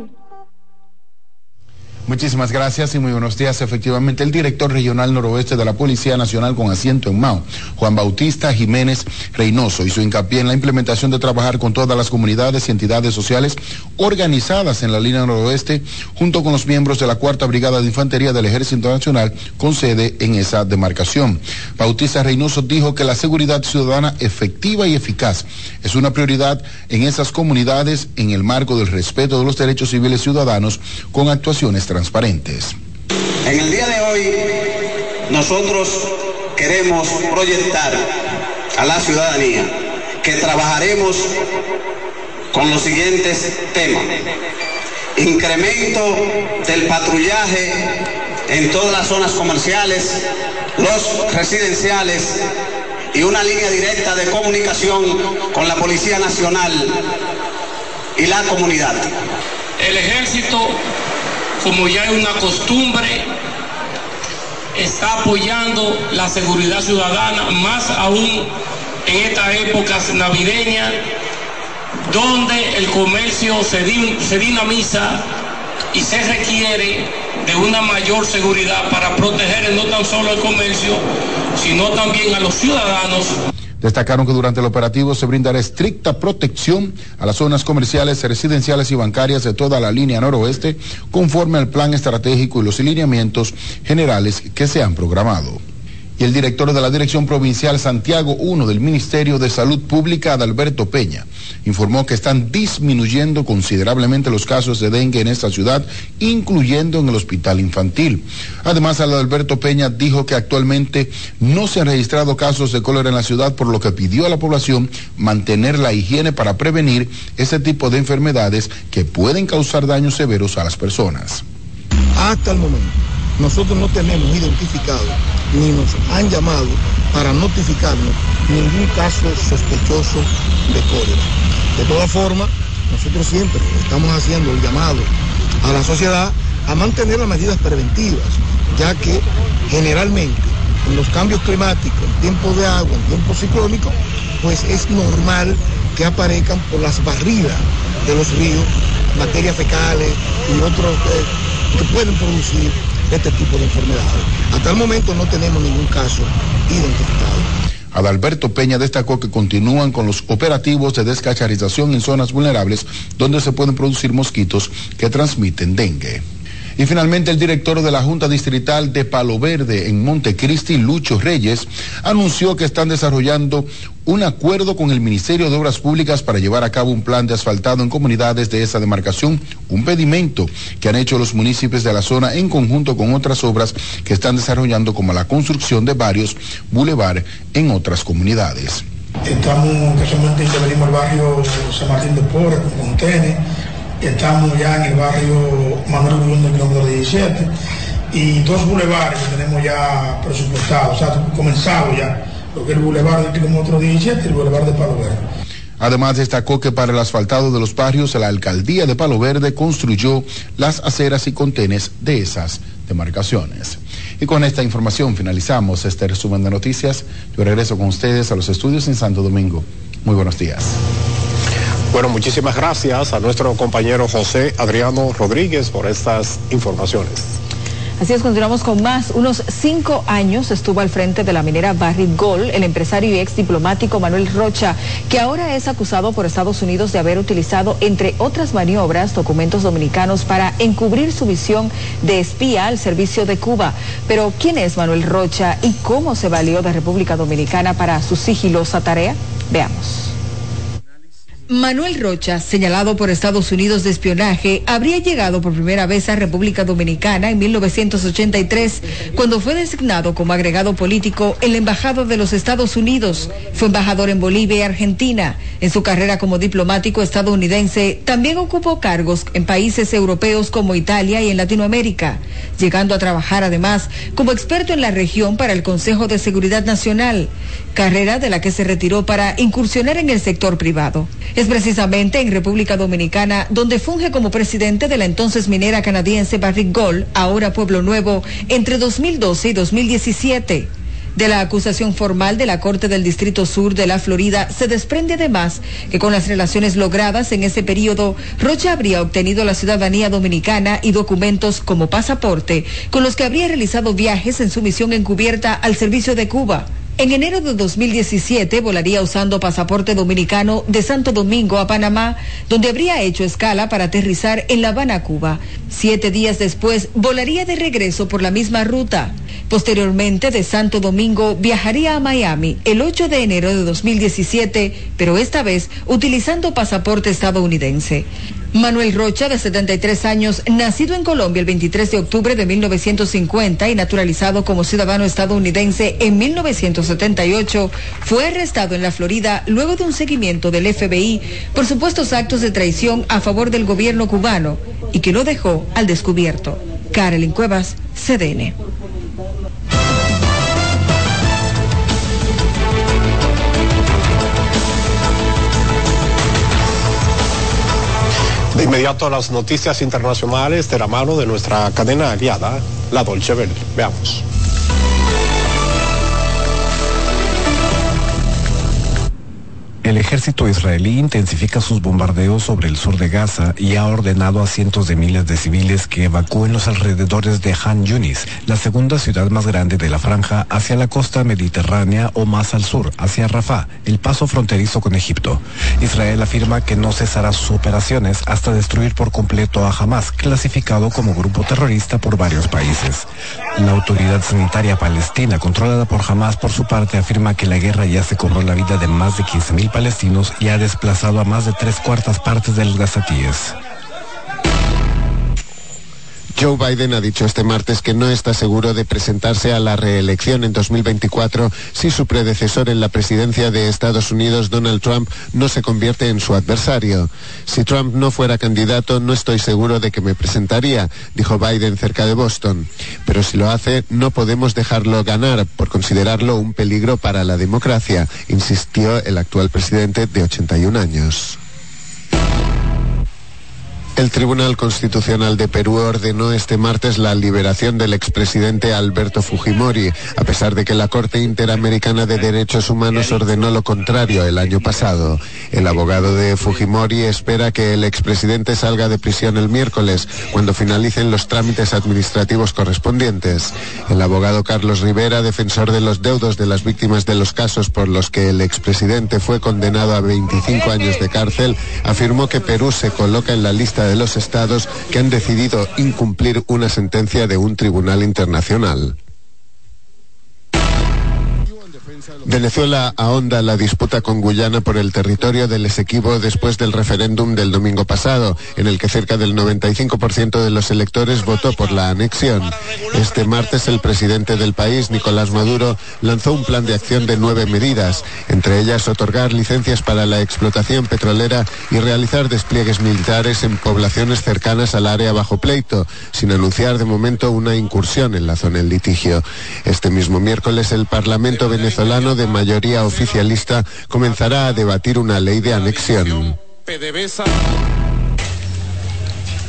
Muchísimas gracias y muy buenos días. Efectivamente, el director regional noroeste de la Policía Nacional con asiento en Mao, Juan Bautista Jiménez Reynoso, hizo hincapié en la implementación de trabajar con todas las comunidades y entidades sociales organizadas en la línea noroeste, junto con los miembros de la Cuarta Brigada de Infantería del Ejército Nacional, con sede en esa demarcación. Bautista Reynoso dijo que la seguridad ciudadana efectiva y eficaz es una prioridad en esas comunidades en el marco del respeto de los derechos civiles ciudadanos con actuaciones transparentes. En el día de hoy nosotros queremos proyectar a la ciudadanía que trabajaremos con los siguientes temas. Incremento del patrullaje en todas las zonas comerciales, los residenciales y una línea directa de comunicación con la Policía Nacional y la comunidad. El ejército como ya es una costumbre, está apoyando la seguridad ciudadana, más aún en esta época navideña, donde el comercio se, se dinamiza y se requiere de una mayor seguridad para proteger no tan solo el comercio, sino también a los ciudadanos Destacaron que durante el operativo se brindará estricta protección a las zonas comerciales, residenciales y bancarias de toda la línea noroeste, conforme al plan estratégico y los lineamientos generales que se han programado y el director de la Dirección Provincial Santiago I del Ministerio de Salud Pública, Adalberto Peña, informó que están disminuyendo considerablemente los casos de dengue en esta ciudad, incluyendo en el hospital infantil. Además, Adalberto Peña dijo que actualmente no se han registrado casos de cólera en la ciudad, por lo que pidió a la población mantener la higiene para prevenir ese tipo de enfermedades que pueden causar daños severos a las personas. Hasta el momento nosotros no tenemos identificado ni nos han llamado para notificarnos ningún caso sospechoso de cólera. De todas formas, nosotros siempre estamos haciendo el llamado a la sociedad a mantener las medidas preventivas, ya que generalmente en los cambios climáticos, en tiempo de agua, en tiempo ciclónico, pues es normal que aparezcan por las barridas de los ríos materias fecales y otros eh, que pueden producir este tipo de enfermedades. Hasta el momento no tenemos ningún caso identificado. Adalberto Peña destacó que continúan con los operativos de descacharización en zonas vulnerables donde se pueden producir mosquitos que transmiten dengue. Y finalmente el director de la Junta Distrital de Palo Verde en Montecristi, Lucho Reyes, anunció que están desarrollando un acuerdo con el Ministerio de Obras Públicas para llevar a cabo un plan de asfaltado en comunidades de esa demarcación, un pedimento que han hecho los municipios de la zona en conjunto con otras obras que están desarrollando como la construcción de varios bulevares en otras comunidades. Estamos, intervenimos el barrio San Martín de Porres, con Estamos ya en el barrio Manuel Bruno del kilómetro 17 y dos bulevares que tenemos ya presupuestados, o sea, comenzado ya, lo que es el bulevar del kilómetro 17 y el bulevar de Palo Verde. Además, destacó que para el asfaltado de los barrios, la alcaldía de Palo Verde construyó las aceras y contenes de esas demarcaciones. Y con esta información finalizamos este resumen de noticias. Yo regreso con ustedes a los estudios en Santo Domingo. Muy buenos días. Bueno, muchísimas gracias a nuestro compañero José Adriano Rodríguez por estas informaciones. Así es, continuamos con más. Unos cinco años estuvo al frente de la minera Barrick Gold el empresario y ex diplomático Manuel Rocha, que ahora es acusado por Estados Unidos de haber utilizado, entre otras maniobras, documentos dominicanos para encubrir su visión de espía al servicio de Cuba. Pero, ¿quién es Manuel Rocha y cómo se valió de República Dominicana para su sigilosa tarea? Veamos. Manuel Rocha, señalado por Estados Unidos de espionaje, habría llegado por primera vez a República Dominicana en 1983, cuando fue designado como agregado político en la Embajada de los Estados Unidos. Fue embajador en Bolivia y Argentina. En su carrera como diplomático estadounidense, también ocupó cargos en países europeos como Italia y en Latinoamérica, llegando a trabajar además como experto en la región para el Consejo de Seguridad Nacional, carrera de la que se retiró para incursionar en el sector privado. Es precisamente en República Dominicana donde funge como presidente de la entonces minera canadiense Barrick Gold, ahora Pueblo Nuevo, entre 2012 y 2017. De la acusación formal de la Corte del Distrito Sur de la Florida se desprende además que con las relaciones logradas en ese periodo, Rocha habría obtenido la ciudadanía dominicana y documentos como pasaporte, con los que habría realizado viajes en su misión encubierta al servicio de Cuba. En enero de 2017 volaría usando pasaporte dominicano de Santo Domingo a Panamá, donde habría hecho escala para aterrizar en La Habana, Cuba. Siete días después volaría de regreso por la misma ruta. Posteriormente, de Santo Domingo viajaría a Miami el 8 de enero de 2017, pero esta vez utilizando pasaporte estadounidense. Manuel Rocha, de 73 años, nacido en Colombia el 23 de octubre de 1950 y naturalizado como ciudadano estadounidense en 1978, fue arrestado en la Florida luego de un seguimiento del FBI por supuestos actos de traición a favor del gobierno cubano y que lo dejó al descubierto. Carolyn Cuevas, CDN. De inmediato las noticias internacionales de la mano de nuestra cadena aliada, la Dolce Verde. Veamos. El ejército israelí intensifica sus bombardeos sobre el sur de Gaza y ha ordenado a cientos de miles de civiles que evacúen los alrededores de Han Yunis, la segunda ciudad más grande de la franja, hacia la costa mediterránea o más al sur, hacia Rafah, el paso fronterizo con Egipto. Israel afirma que no cesará sus operaciones hasta destruir por completo a Hamas, clasificado como grupo terrorista por varios países. La autoridad sanitaria palestina, controlada por Hamas, por su parte, afirma que la guerra ya se cobró la vida de más de 15.000 palestinos y ha desplazado a más de tres cuartas partes de los gazatíes. Joe Biden ha dicho este martes que no está seguro de presentarse a la reelección en 2024 si su predecesor en la presidencia de Estados Unidos, Donald Trump, no se convierte en su adversario. Si Trump no fuera candidato, no estoy seguro de que me presentaría, dijo Biden cerca de Boston. Pero si lo hace, no podemos dejarlo ganar por considerarlo un peligro para la democracia, insistió el actual presidente de 81 años. El Tribunal Constitucional de Perú ordenó este martes la liberación del expresidente Alberto Fujimori, a pesar de que la Corte Interamericana de Derechos Humanos ordenó lo contrario el año pasado. El abogado de Fujimori espera que el expresidente salga de prisión el miércoles, cuando finalicen los trámites administrativos correspondientes. El abogado Carlos Rivera, defensor de los deudos de las víctimas de los casos por los que el expresidente fue condenado a 25 años de cárcel, afirmó que Perú se coloca en la lista de los estados que han decidido incumplir una sentencia de un tribunal internacional. Venezuela ahonda la disputa con Guyana por el territorio del Esequibo después del referéndum del domingo pasado, en el que cerca del 95% de los electores votó por la anexión. Este martes el presidente del país, Nicolás Maduro, lanzó un plan de acción de nueve medidas, entre ellas otorgar licencias para la explotación petrolera y realizar despliegues militares en poblaciones cercanas al área bajo pleito, sin anunciar de momento una incursión en la zona del litigio. Este mismo miércoles el Parlamento venezolano de mayoría oficialista comenzará a debatir una ley de anexión.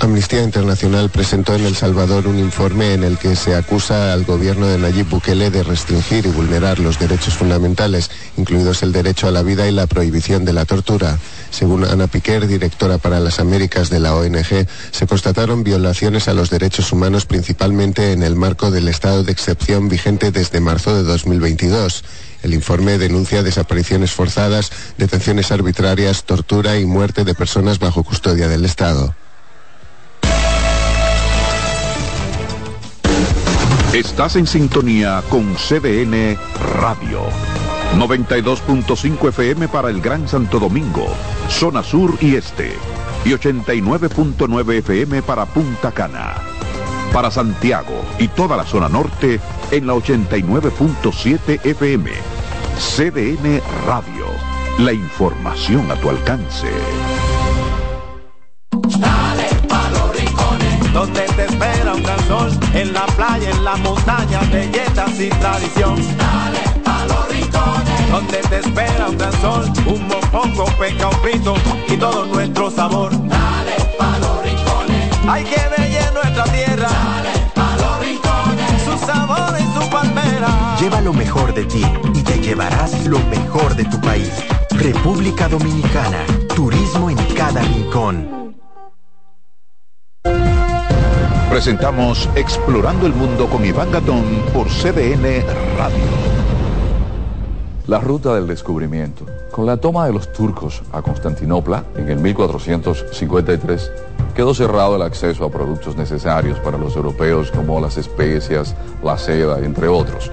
Amnistía Internacional presentó en El Salvador un informe en el que se acusa al gobierno de Nayib Bukele de restringir y vulnerar los derechos fundamentales, incluidos el derecho a la vida y la prohibición de la tortura. Según Ana Piquer, directora para las Américas de la ONG, se constataron violaciones a los derechos humanos principalmente en el marco del estado de excepción vigente desde marzo de 2022. El informe denuncia desapariciones forzadas, detenciones arbitrarias, tortura y muerte de personas bajo custodia del Estado. Estás en sintonía con CDN Radio. 92.5 FM para el Gran Santo Domingo, zona sur y este. Y 89.9 FM para Punta Cana. Para Santiago y toda la zona norte en la 89.7 FM. CDN Radio. La información a tu alcance. Dale pa' los rincones, donde te espera un gran sol, en la playa, en la montaña, belletas y tradición. Dale pa' los rincones, donde te espera un gran sol, un mopongo, peca, un pito y todo nuestro sabor. Dale pa' los rincones, hay que ver Lleva lo mejor de ti y te llevarás lo mejor de tu país. República Dominicana, turismo en cada rincón. Presentamos Explorando el Mundo con Iván Gatón por CDN Radio. La ruta del descubrimiento. Con la toma de los turcos a Constantinopla en el 1453, quedó cerrado el acceso a productos necesarios para los europeos como las especias, la seda, entre otros.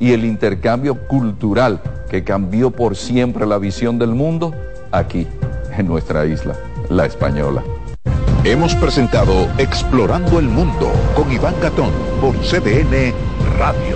y el intercambio cultural que cambió por siempre la visión del mundo? Aquí, en nuestra isla, la española. Hemos presentado Explorando el Mundo con Iván Gatón por CDN Radio.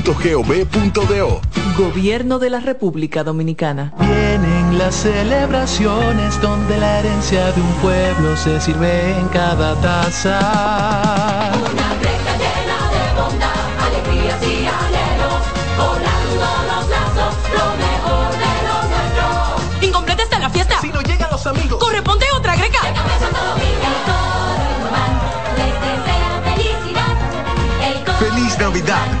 Gobierno de la República Dominicana. Vienen las celebraciones donde la herencia de un pueblo se sirve en cada taza. Una fiesta llena de bondad, alegrías y anhelos, volando los lazos, lo mejor de lo nuestro. Incompleta está la fiesta. Si no llegan los amigos. Corresponde otra greca. Feliz Navidad.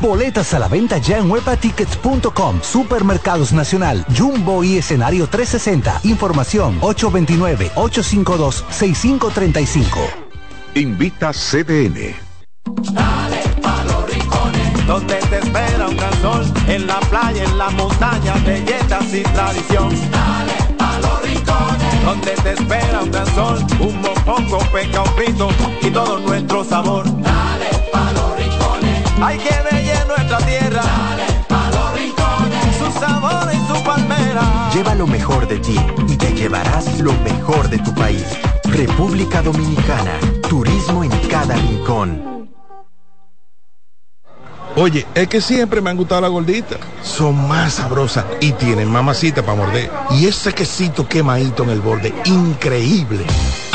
Boletas a la venta ya en webatickets.com, Supermercados Nacional, Jumbo y Escenario 360. Información 829-852-6535. Invita CDN. Dale pa' los rincones, donde te espera un gran sol, en la playa, en la montaña, belletas y tradición. Dale donde te espera un gran sol, un mopongo, peca, un frito y todo nuestro sabor. Dale pa' los rincones. Hay que ver nuestra tierra. Dale pa' los rincones. Su sabor y su palmera. Lleva lo mejor de ti y te llevarás lo mejor de tu país. República Dominicana. Turismo en cada rincón. Oye, es que siempre me han gustado las gorditas. Son más sabrosas y tienen mamacita para morder. Y ese quesito quemadito en el borde, increíble.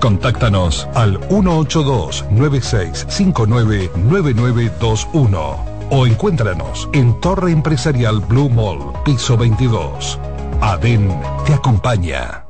Contáctanos al 182-9659-9921 o encuéntranos en Torre Empresarial Blue Mall, piso 22. ADEN te acompaña.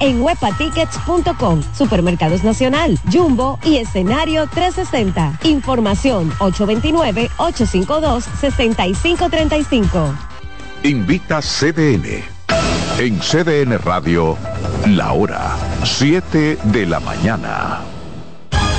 en webatickets.com, Supermercados Nacional, Jumbo y Escenario 360. Información 829-852-6535. Invita CDN. En CDN Radio, la hora 7 de la mañana.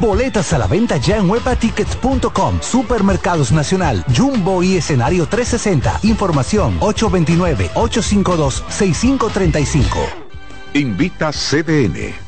Boletas a la venta ya en webatickets.com, Supermercados Nacional, Jumbo y Escenario 360. Información 829-852-6535. Invita CDN.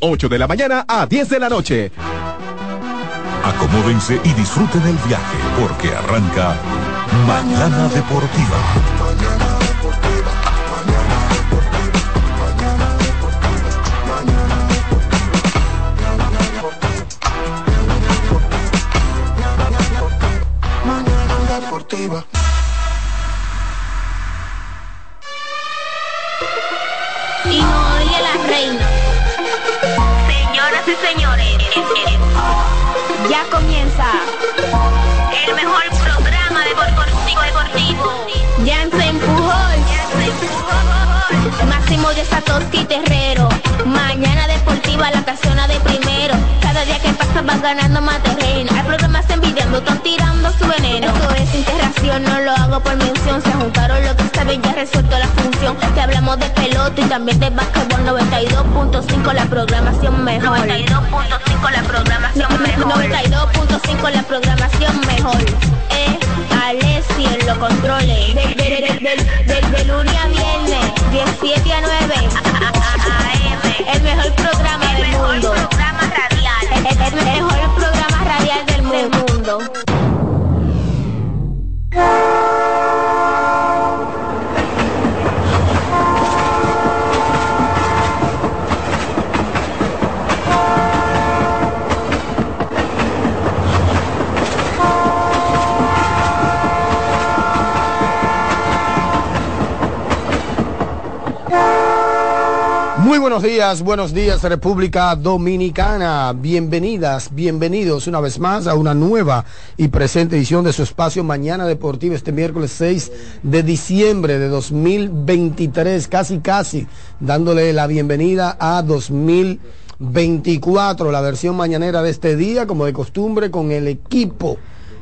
8 de la mañana a 10 de la noche. Acomódense y disfruten el viaje porque arranca Mañana Deportiva. Mañana deportiva. Y no oye la y señores, ya comienza el mejor programa deportivo deportivo. Ya se empujó, Máximo de Satoshi Terrero. Mañana deportiva la casona de primero. Día que pasa vas ganando más terreno. Hay programas envidiando, están tirando su veneno. Esto es integración, no lo hago por mención. Se juntaron lo que saben, ya resuelto la función. Te hablamos de pelota y también de básquetbol 92.5 la programación mejor. 92.5 la programación mejor. 92.5 la programación mejor. Eh, Alessi en los controles. De, de, de, de, lunes a viernes, 17 a 9. AM. El mejor programa del mundo. Radial. El, el mejor programa radial del mundo. Muy buenos días, buenos días República Dominicana. Bienvenidas, bienvenidos una vez más a una nueva y presente edición de su espacio Mañana Deportiva este miércoles 6 de diciembre de 2023, casi casi dándole la bienvenida a 2024, la versión mañanera de este día, como de costumbre, con el equipo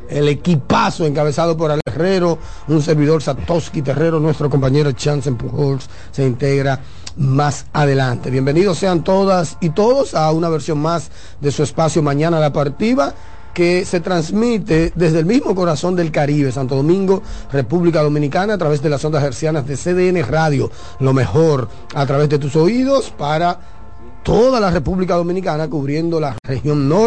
el equipazo encabezado por Alex Herrero, un servidor Satoshi Terrero, nuestro compañero Chance Pujols se integra más adelante. Bienvenidos sean todas y todos a una versión más de su espacio Mañana la Partida que se transmite desde el mismo corazón del Caribe, Santo Domingo, República Dominicana, a través de las ondas hercianas de CDN Radio, lo mejor a través de tus oídos para toda la República Dominicana, cubriendo la región norte